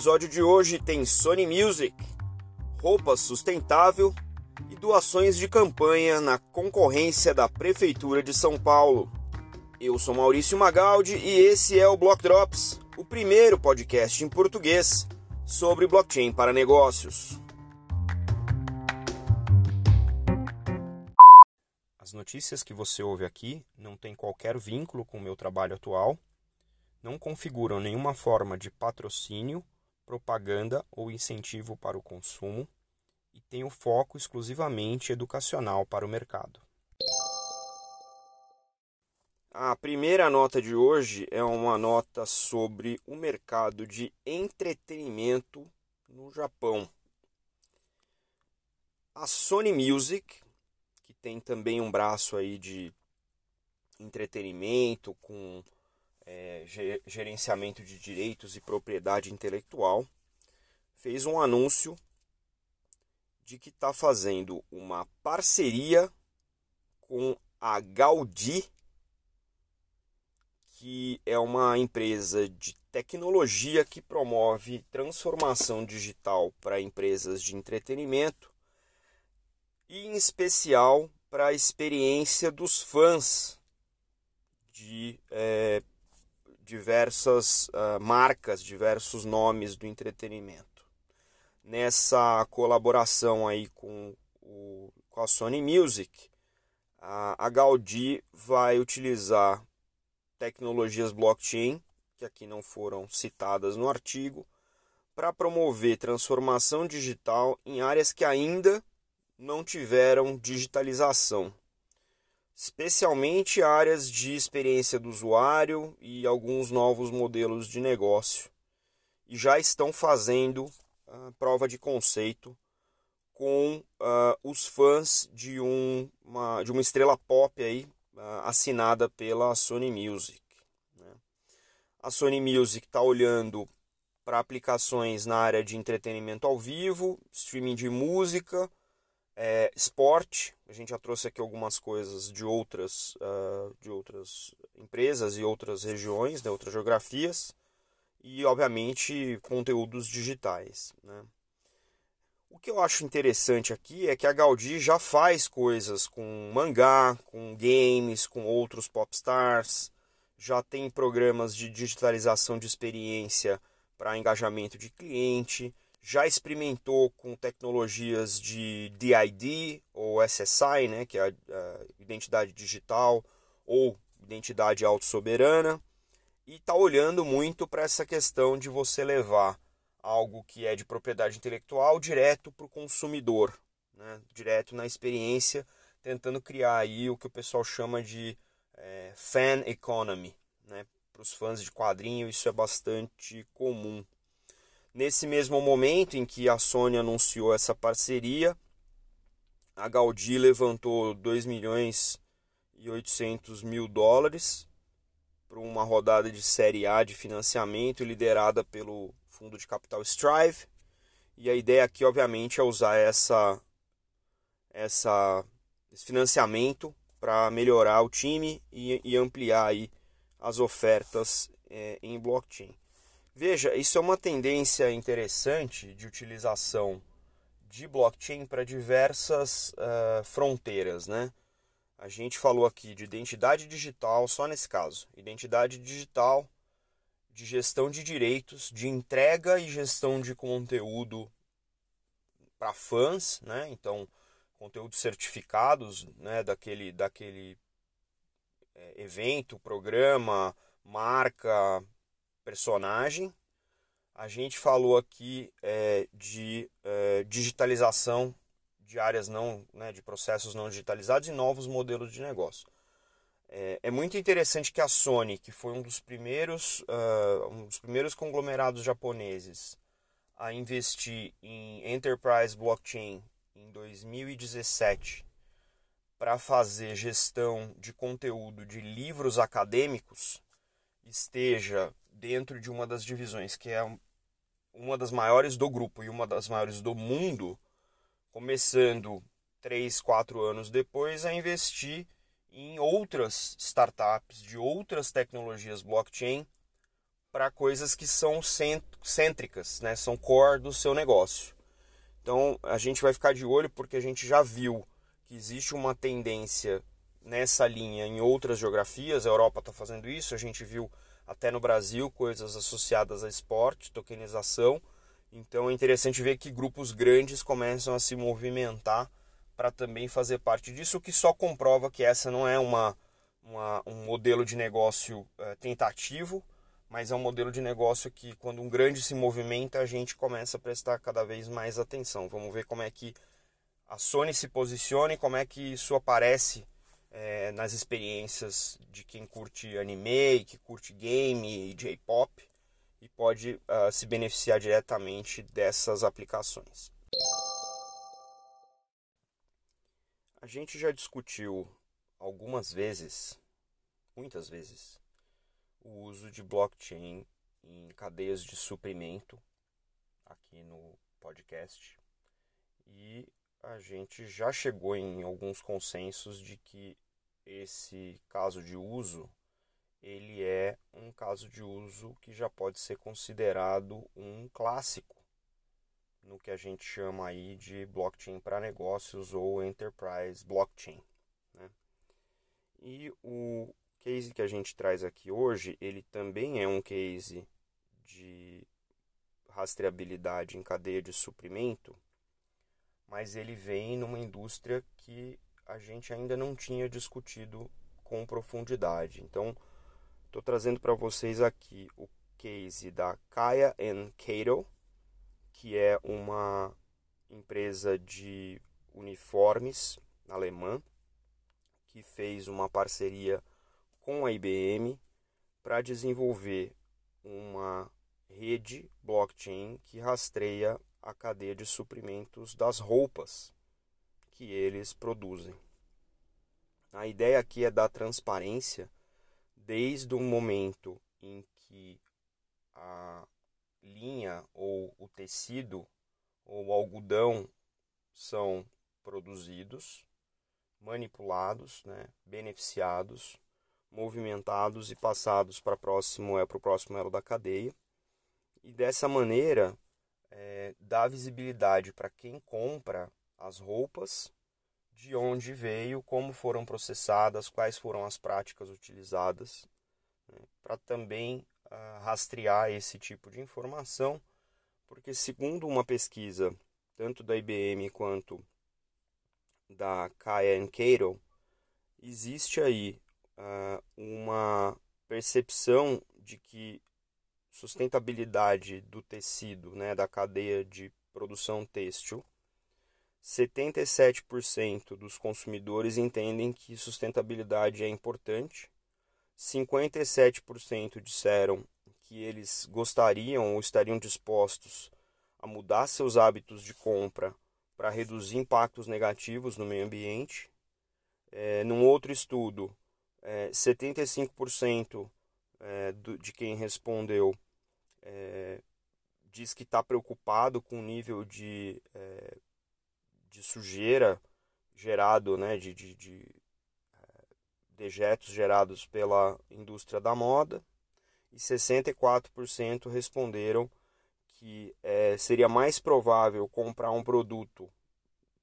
episódio de hoje tem Sony Music, roupa sustentável e doações de campanha na concorrência da Prefeitura de São Paulo. Eu sou Maurício Magaldi e esse é o Block Drops, o primeiro podcast em português sobre blockchain para negócios. As notícias que você ouve aqui não têm qualquer vínculo com o meu trabalho atual, não configuram nenhuma forma de patrocínio, propaganda ou incentivo para o consumo e têm o foco exclusivamente educacional para o mercado. A primeira nota de hoje é uma nota sobre o mercado de entretenimento no Japão. A Sony Music, que tem também um braço aí de entretenimento com gerenciamento de direitos e propriedade intelectual, fez um anúncio de que está fazendo uma parceria com a Gaudi que é uma empresa de tecnologia que promove transformação digital para empresas de entretenimento e, em especial, para a experiência dos fãs de é, diversas uh, marcas, diversos nomes do entretenimento. Nessa colaboração aí com, o, com a Sony Music, a, a Gaudi vai utilizar tecnologias blockchain, que aqui não foram citadas no artigo, para promover transformação digital em áreas que ainda não tiveram digitalização, especialmente áreas de experiência do usuário e alguns novos modelos de negócio. E já estão fazendo uh, prova de conceito com uh, os fãs de, um, uma, de uma estrela pop aí, assinada pela Sony Music. Né? A Sony Music está olhando para aplicações na área de entretenimento ao vivo, streaming de música, é, esporte. A gente já trouxe aqui algumas coisas de outras, uh, de outras empresas e outras regiões, né, outras geografias. E, obviamente, conteúdos digitais. Né? O que eu acho interessante aqui é que a Gaudi já faz coisas com mangá, com games, com outros popstars, já tem programas de digitalização de experiência para engajamento de cliente, já experimentou com tecnologias de DID ou SSI, né, que é a, a identidade digital ou identidade autossoberana, e está olhando muito para essa questão de você levar algo que é de propriedade intelectual direto para o consumidor, né? direto na experiência, tentando criar aí o que o pessoal chama de é, fan economy. Né? Para os fãs de quadrinho, isso é bastante comum. Nesse mesmo momento em que a Sony anunciou essa parceria, a Gaudi levantou 2 milhões e 800 mil dólares para uma rodada de Série A de financiamento liderada pelo fundo de capital Strive. E a ideia aqui, obviamente, é usar essa, essa, esse financiamento para melhorar o time e, e, ampliar aí as ofertas é, em blockchain. Veja, isso é uma tendência interessante de utilização de blockchain para diversas uh, fronteiras, né? A gente falou aqui de identidade digital, só nesse caso, identidade digital de gestão de direitos, de entrega e gestão de conteúdo para fãs, né? Então, conteúdos certificados, né? Daquele, daquele é, evento, programa, marca, personagem. A gente falou aqui é, de é, digitalização de áreas não, né, de processos não digitalizados e novos modelos de negócio. É, é, muito interessante que a Sony, que foi um dos primeiros, uh, um dos primeiros conglomerados japoneses a investir em enterprise blockchain em 2017 para fazer gestão de conteúdo de livros acadêmicos, esteja dentro de uma das divisões que é uma das maiores do grupo e uma das maiores do mundo, começando 3, 4 anos depois a investir em outras startups de outras tecnologias blockchain para coisas que são cêntricas, né? são core do seu negócio. Então a gente vai ficar de olho porque a gente já viu que existe uma tendência nessa linha em outras geografias. A Europa está fazendo isso, a gente viu até no Brasil coisas associadas a esporte, tokenização. Então é interessante ver que grupos grandes começam a se movimentar para também fazer parte disso, o que só comprova que essa não é uma, uma um modelo de negócio é, tentativo, mas é um modelo de negócio que, quando um grande se movimenta, a gente começa a prestar cada vez mais atenção. Vamos ver como é que a Sony se posiciona e como é que isso aparece é, nas experiências de quem curte anime, que curte game e J-pop e pode uh, se beneficiar diretamente dessas aplicações. A gente já discutiu algumas vezes, muitas vezes, o uso de blockchain em cadeias de suprimento aqui no podcast e a gente já chegou em alguns consensos de que esse caso de uso ele é um caso de uso que já pode ser considerado um clássico no que a gente chama aí de blockchain para negócios ou enterprise blockchain. Né? E o case que a gente traz aqui hoje, ele também é um case de rastreabilidade em cadeia de suprimento, mas ele vem numa indústria que a gente ainda não tinha discutido com profundidade. Então, estou trazendo para vocês aqui o case da Kaya Cato, que é uma empresa de uniformes alemã que fez uma parceria com a IBM para desenvolver uma rede blockchain que rastreia a cadeia de suprimentos das roupas que eles produzem. A ideia aqui é dar transparência desde o momento em que a linha ou o tecido ou o algodão são produzidos, manipulados, né, beneficiados, movimentados e passados para próximo é para o próximo elo da cadeia e dessa maneira é, dá visibilidade para quem compra as roupas, de onde veio, como foram processadas, quais foram as práticas utilizadas, né, para também rastrear esse tipo de informação, porque segundo uma pesquisa tanto da IBM quanto da Kaya Cato, existe aí uh, uma percepção de que sustentabilidade do tecido, né, da cadeia de produção têxtil, 77% dos consumidores entendem que sustentabilidade é importante 57% disseram que eles gostariam ou estariam dispostos a mudar seus hábitos de compra para reduzir impactos negativos no meio ambiente. É, num outro estudo, é, 75% é, do, de quem respondeu é, diz que está preocupado com o nível de, é, de sujeira gerado, né, de, de, de dejetos gerados pela indústria da moda e 64% responderam que é, seria mais provável comprar um produto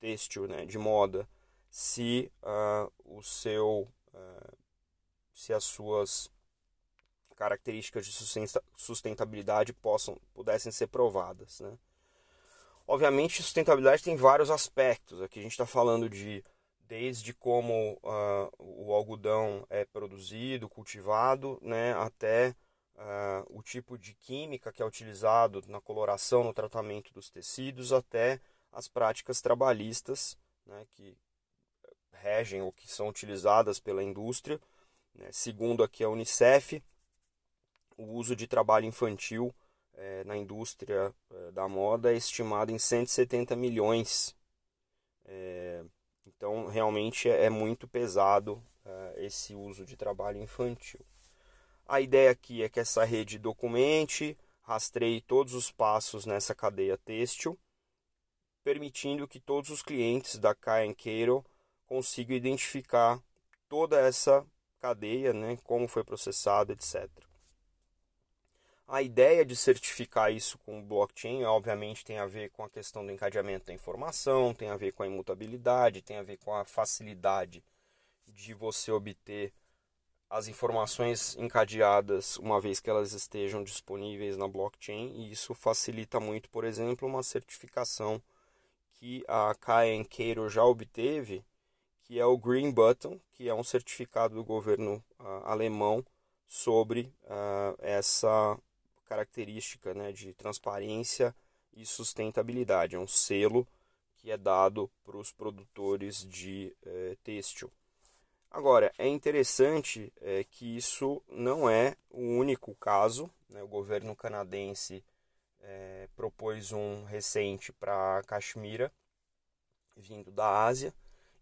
têxtil né, de moda se uh, o seu uh, se as suas características de sustentabilidade possam pudessem ser provadas né? obviamente sustentabilidade tem vários aspectos aqui a gente está falando de desde como uh, o algodão é produzido, cultivado, né, até uh, o tipo de química que é utilizado na coloração, no tratamento dos tecidos, até as práticas trabalhistas né, que regem ou que são utilizadas pela indústria. Né. Segundo aqui a Unicef, o uso de trabalho infantil eh, na indústria eh, da moda é estimado em 170 milhões eh, então, realmente é, é muito pesado uh, esse uso de trabalho infantil. A ideia aqui é que essa rede documente, rastreie todos os passos nessa cadeia têxtil, permitindo que todos os clientes da Cato consigam identificar toda essa cadeia, né, como foi processado, etc. A ideia de certificar isso com blockchain, obviamente, tem a ver com a questão do encadeamento da informação, tem a ver com a imutabilidade, tem a ver com a facilidade de você obter as informações encadeadas uma vez que elas estejam disponíveis na blockchain, e isso facilita muito, por exemplo, uma certificação que a Kayan Cato já obteve, que é o Green Button, que é um certificado do governo uh, alemão sobre uh, essa característica né, de transparência e sustentabilidade. É um selo que é dado para os produtores de eh, têxtil. Agora, é interessante é, que isso não é o único caso. Né? O governo canadense é, propôs um recente para Caxemira, vindo da Ásia.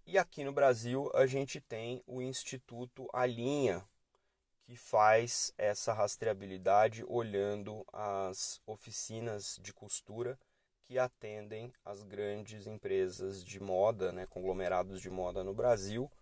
E aqui no Brasil a gente tem o Instituto Alinha, que faz essa rastreabilidade olhando as oficinas de costura que atendem as grandes empresas de moda, né, conglomerados de moda no Brasil,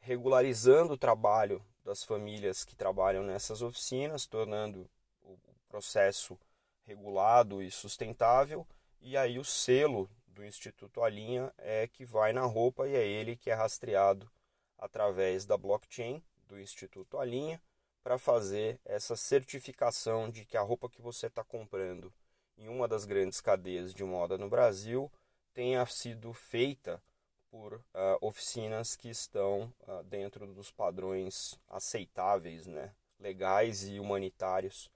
regularizando o trabalho das famílias que trabalham nessas oficinas, tornando o processo regulado e sustentável, e aí o selo do Instituto Alinha é que vai na roupa e é ele que é rastreado através da blockchain do Instituto Alinha para fazer essa certificação de que a roupa que você está comprando em uma das grandes cadeias de moda no Brasil tenha sido feita por uh, oficinas que estão uh, dentro dos padrões aceitáveis, né, legais e humanitários,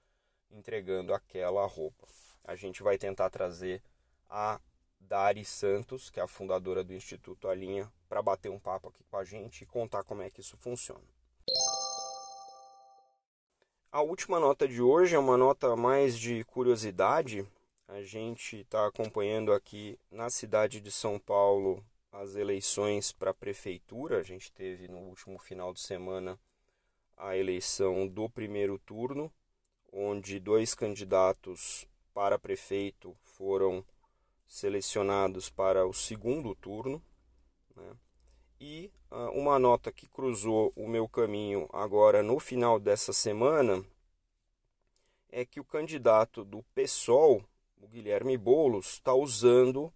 entregando aquela roupa. A gente vai tentar trazer a Dari Santos, que é a fundadora do Instituto Alinha, para bater um papo aqui com a gente e contar como é que isso funciona. A última nota de hoje é uma nota mais de curiosidade. A gente está acompanhando aqui na cidade de São Paulo as eleições para a prefeitura. A gente teve no último final de semana a eleição do primeiro turno, onde dois candidatos para prefeito foram selecionados para o segundo turno. Né? E uh, uma nota que cruzou o meu caminho agora no final dessa semana é que o candidato do PSOL, o Guilherme Boulos, está usando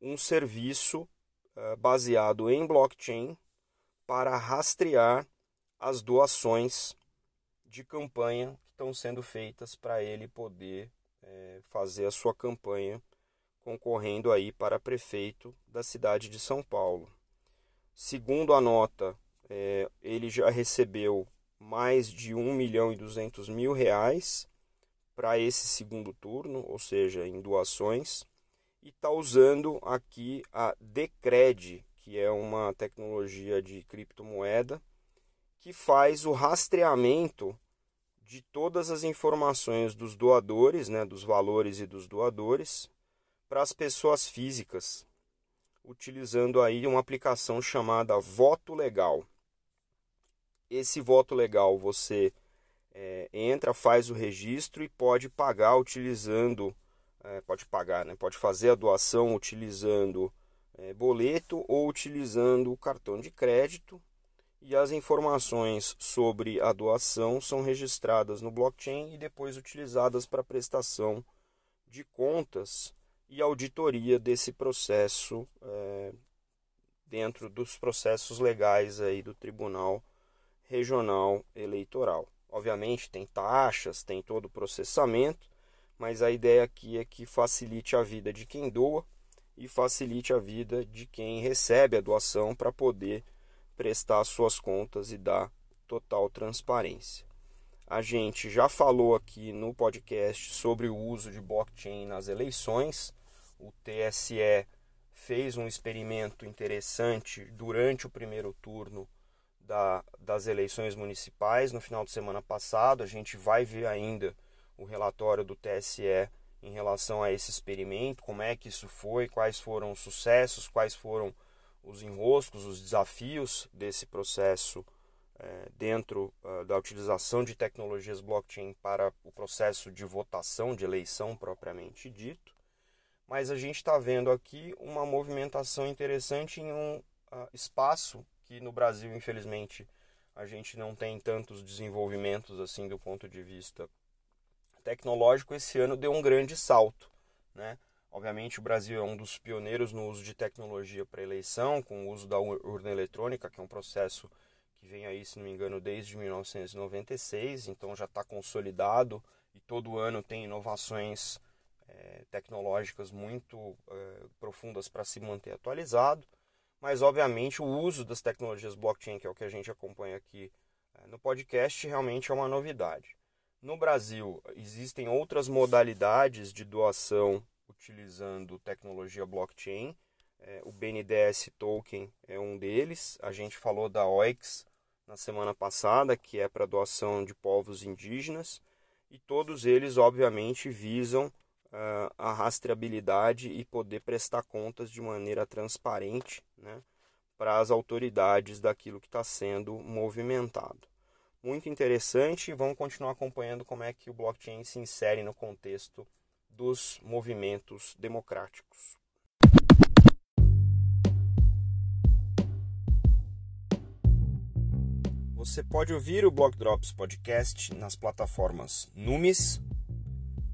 um serviço uh, baseado em blockchain para rastrear as doações de campanha que estão sendo feitas para ele poder é, fazer a sua campanha concorrendo aí para prefeito da cidade de São Paulo. Segundo a nota, é, ele já recebeu mais de 1 milhão e 200 mil reais para esse segundo turno, ou seja, em doações, e está usando aqui a Decred, que é uma tecnologia de criptomoeda, que faz o rastreamento de todas as informações dos doadores, né, dos valores e dos doadores, para as pessoas físicas, utilizando aí uma aplicação chamada Voto Legal. Esse voto legal você é, entra, faz o registro e pode pagar utilizando, é, pode pagar, né? pode fazer a doação utilizando é, boleto ou utilizando o cartão de crédito. E as informações sobre a doação são registradas no blockchain e depois utilizadas para prestação de contas e auditoria desse processo é, dentro dos processos legais aí do Tribunal Regional Eleitoral. Obviamente tem taxas, tem todo o processamento, mas a ideia aqui é que facilite a vida de quem doa e facilite a vida de quem recebe a doação para poder prestar suas contas e dar total transparência. A gente já falou aqui no podcast sobre o uso de blockchain nas eleições o TSE fez um experimento interessante durante o primeiro turno da, das eleições municipais no final de semana passado. A gente vai ver ainda o relatório do TSE em relação a esse experimento, como é que isso foi, quais foram os sucessos, quais foram os enroscos, os desafios desse processo é, dentro uh, da utilização de tecnologias blockchain para o processo de votação, de eleição propriamente dito mas a gente está vendo aqui uma movimentação interessante em um uh, espaço que no Brasil, infelizmente, a gente não tem tantos desenvolvimentos assim do ponto de vista tecnológico esse ano deu um grande salto. Né? Obviamente, o Brasil é um dos pioneiros no uso de tecnologia para eleição, com o uso da urna eletrônica, que é um processo que vem aí, se não me engano, desde 1996, então já está consolidado e todo ano tem inovações é, tecnológicas muito é, profundas para se manter atualizado. Mas, obviamente, o uso das tecnologias blockchain, que é o que a gente acompanha aqui é, no podcast, realmente é uma novidade. No Brasil, existem outras modalidades de doação utilizando tecnologia blockchain. O BNDES Token é um deles. A gente falou da OIX na semana passada, que é para doação de povos indígenas. E todos eles, obviamente, visam a rastreabilidade e poder prestar contas de maneira transparente né, para as autoridades daquilo que está sendo movimentado. Muito interessante, vamos continuar acompanhando como é que o blockchain se insere no contexto dos movimentos democráticos. Você pode ouvir o Block Drops Podcast nas plataformas Numis,